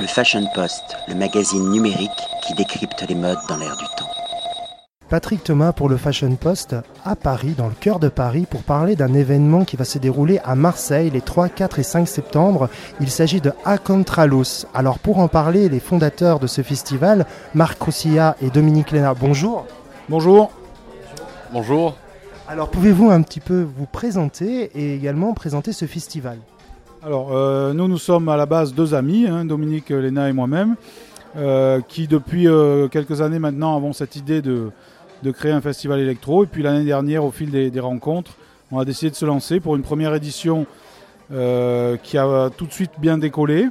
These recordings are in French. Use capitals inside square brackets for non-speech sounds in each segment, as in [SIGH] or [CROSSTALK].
Le Fashion Post, le magazine numérique qui décrypte les modes dans l'air du temps. Patrick Thomas pour le Fashion Post à Paris, dans le cœur de Paris, pour parler d'un événement qui va se dérouler à Marseille les 3, 4 et 5 septembre. Il s'agit de A Contralos. Alors pour en parler, les fondateurs de ce festival, Marc Roussilla et Dominique Lénard, bonjour. Bonjour. Bonjour. Alors pouvez-vous un petit peu vous présenter et également présenter ce festival? Alors euh, nous, nous sommes à la base deux amis, hein, Dominique Léna et moi-même, euh, qui depuis euh, quelques années maintenant avons cette idée de, créer un festival électro. Et puis l'année dernière, au fil des, rencontres, on a décidé de se lancer pour une première édition qui a tout de suite bien décollé.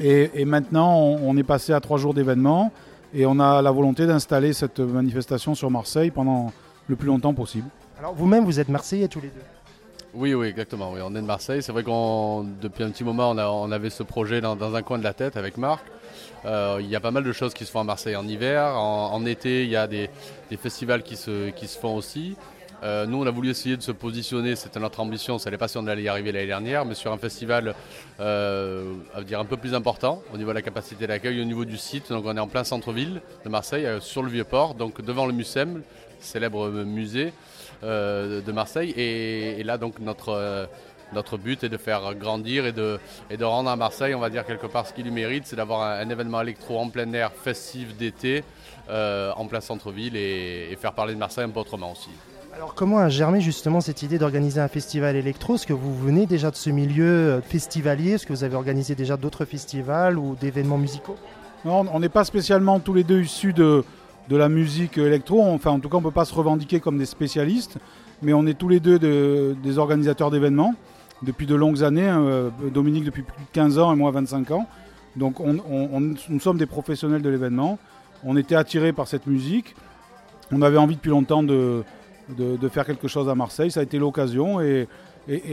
Et, et maintenant, on, on est passé à trois jours d'événements et on a la volonté d'installer cette manifestation sur Marseille pendant le plus longtemps possible. Alors vous-même, vous êtes Marseillais tous les deux Oui, oui, exactement. On est de Marseille. C'est vrai qu'on, depuis un petit moment, on, avait ce projet dans, un coin de la tête avec Marc. Euh, il y a pas mal de choses qui se font à Marseille en hiver. En, été, il y a des, festivals qui se, qui se font aussi. Euh, nous, on a voulu essayer de se positionner, c'était notre ambition, ça n'est pas si on allait y arriver l'année dernière, mais sur un festival euh, à dire un peu plus important au niveau de la capacité d'accueil, au niveau du site. Donc on est en plein centre-ville de Marseille, sur le Vieux-Port, donc devant le Mucem, célèbre musée euh, de Marseille. Et, et là, donc notre, euh, notre but est de faire grandir et de, et de rendre à Marseille, on va dire quelque part ce qu'il lui mérite, c'est d'avoir un, un événement électro en plein air festif d'été, euh, en plein centre-ville et, et faire parler de Marseille un peu autrement aussi. Alors comment a germé justement cette idée d'organiser un festival électro? Est-ce que vous venez déjà de ce milieu festivalier? Est-ce que vous avez organisé déjà d'autres festivals ou d'événements musicaux? Non, on n'est pas spécialement tous les deux issus de, de la musique électro. Enfin, en tout cas, on ne peut pas se revendiquer comme des spécialistes, mais on est tous les deux de- des organisateurs d'événements depuis de longues années. hein, euh, Dominique depuis plus de 15 ans et moi 25 ans. Donc, on- on- on- nous sommes des professionnels de l'événement. On était attirés par cette musique. On avait envie depuis longtemps de, faire quelque chose à Marseille. Ça a été l'occasion et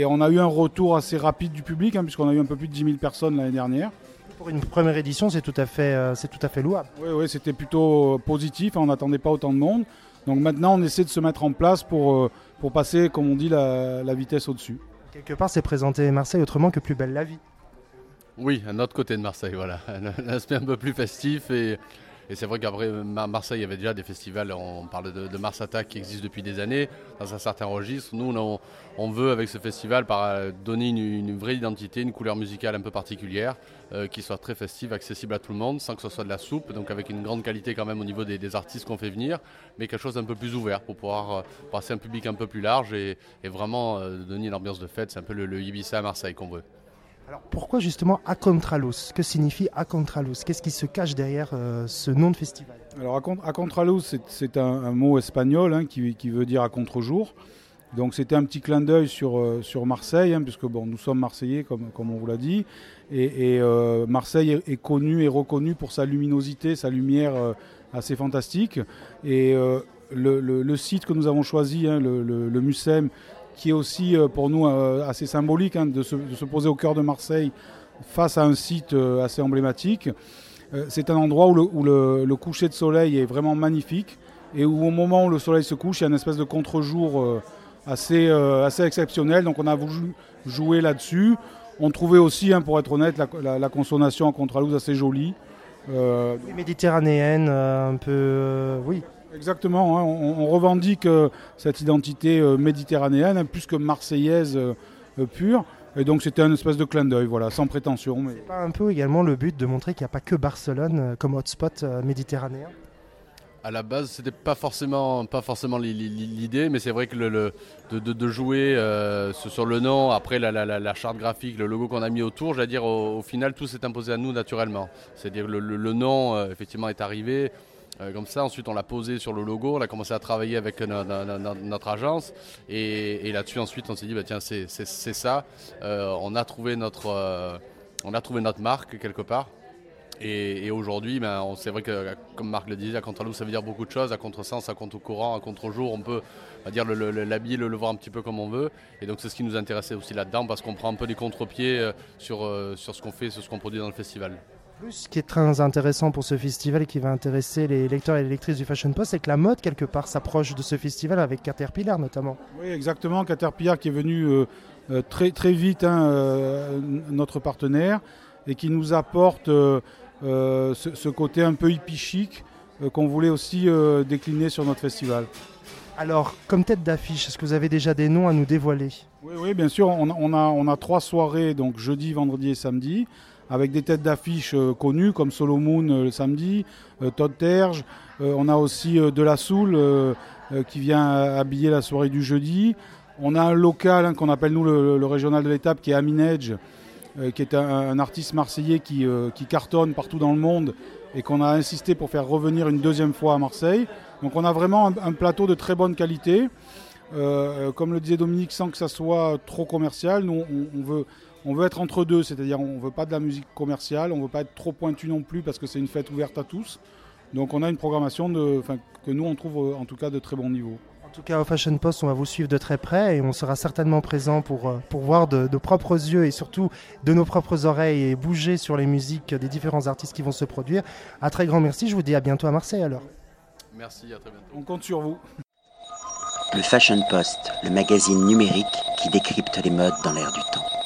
on a eu un retour assez rapide du public, hein, puisqu'on a eu un peu plus de 10 000 personnes l'année dernière. Pour une première édition, c'est tout à fait, euh, c'est tout à fait louable. Oui, oui, c'était plutôt euh, positif. On n'attendait pas autant de monde. Donc maintenant, on essaie de se mettre en place pour, euh, pour passer, comme on dit, la, la vitesse au-dessus. Quelque part, c'est présenter Marseille autrement que plus belle la vie. Oui, un autre côté de Marseille, voilà. [LAUGHS] Un aspect un peu plus festif. Et, et c'est vrai qu'après Mar- Marseille, il y avait déjà des festivals, on parle de, de Mars Attack qui existe depuis des années, dans un certain registre. Nous, on, veut, avec ce festival, donner une, vraie identité, une couleur musicale un peu particulière, euh, qui soit très festive, accessible à tout le monde, sans que ce soit de la soupe, donc avec une grande qualité quand même au niveau des, artistes qu'on fait venir, mais quelque chose d'un peu plus ouvert pour pouvoir euh, passer un public un peu plus large et, et vraiment euh, donner une ambiance de fête. C'est un peu le, le Ibiza à Marseille qu'on veut. Alors pourquoi justement A Contralos Que signifie A Contralos Qu'est-ce qui se cache derrière euh, ce nom de festival? Alors, contraluz, c'est- un, mot espagnol hein, qui, qui veut dire à contre-jour. Donc, c'était un petit clin d'œil sur, euh, sur Marseille, hein, puisque bon, nous sommes Marseillais, comme, comme on vous l'a dit. Et, euh, Marseille est, est connu et reconnu pour sa luminosité, sa lumière assez fantastique. Et le, site que nous avons choisi, hein, le, le, Mucem, qui est aussi euh, pour nous euh, assez symbolique hein, de, se, poser au cœur de Marseille face à un site euh, assez emblématique. C'est un endroit où, le, coucher de soleil est vraiment magnifique et où au moment où le soleil se couche, il y a une espèce de contre-jour assez, assez exceptionnel. Donc on a voulu jouer là-dessus. On trouvait aussi, hein, pour être honnête, la, la- la consommation en contralouse assez jolie. Méditerranéenne, un peu... oui. Exactement, hein, on, on revendique euh, cette identité euh, méditerranéenne, hein, plus que marseillaise euh, pure. Et donc c'était un espèce de clin d'œil, voilà, sans prétention. Mais... C'est pas un peu également le but de montrer qu'il n'y a pas que Barcelone euh, comme hotspot euh, méditerranéen? À la base, c'était pas forcément, pas forcément li- li- li- l'idée, mais c'est vrai que le, le- de, de- de jouer euh, sur le nom, après la, la- la- la charte graphique, le logo qu'on a mis autour, j'allais dire au, au final tout s'est imposé à nous naturellement. C'est-à-dire le, le- le nom euh, effectivement est arrivé. Euh, comme ça, ensuite on l'a posé sur le logo, on a commencé à travailler avec no- no- no- no- notre agence et, et là-dessus ensuite on s'est dit bah, tiens c'est ça, Euh, on a trouvé notre euh, on a trouvé notre marque quelque part et, aujourd'hui, ben, c'est vrai que, comme Marc le disait, à contre ça veut dire beaucoup de choses. À contresens, à contre-courant, à contre-jour, on peut dire, le- le- l'habiller, le, voir un petit peu comme on veut. Et donc, c'est ce qui nous intéressait aussi là-dedans, parce qu'on prend un peu des contre-pieds sur, sur ce qu'on fait, sur ce qu'on produit dans le festival. Plus, ce qui est très intéressant pour ce festival et qui va intéresser les lecteurs et les lectrices du Fashion Post, c'est que la mode, quelque part, s'approche de ce festival avec Caterpillar notamment. Oui, exactement. Caterpillar qui est venu euh, euh, très, très vite, hein, euh, notre partenaire. et qui nous apporte ce, ce, côté un peu hippie chic qu'on voulait aussi décliner sur notre festival. Alors, comme tête d'affiche, est-ce que vous avez déjà des noms à nous dévoiler? Oui, oui, bien sûr. On, a, on a trois soirées, donc jeudi, vendredi et samedi, avec des têtes d'affiche euh, connues comme Solomon euh, le samedi, euh, Todd Terge. on a aussi De La qui vient habiller la soirée du jeudi. On a un local hein, qu'on appelle nous le, régional de l'étape qui est Amin Edge, qui est un, artiste marseillais qui, cartonne partout dans le monde et qu'on a insisté pour faire revenir une deuxième fois à Marseille. Donc on a vraiment un, plateau de très bonne qualité. Comme le disait Dominique, sans que ça soit trop commercial, nous on, veut, on veut être entre deux, c'est-à-dire on ne veut pas de la musique commerciale, on ne veut pas être trop pointu non plus parce que c'est une fête ouverte à tous. Donc on a une programmation de, que nous on trouve en tout cas de très bon niveau. En tout cas, au Fashion Post, on va vous suivre de très près et on sera certainement présent pour, euh, pour voir de, de propres yeux et surtout de nos propres oreilles et bouger sur les musiques des différents artistes qui vont se produire. Un très grand merci, je vous dis à bientôt à Marseille alors. Merci, à très bientôt. On compte sur vous. Le Fashion Post, le magazine numérique qui décrypte les modes dans l'air du temps.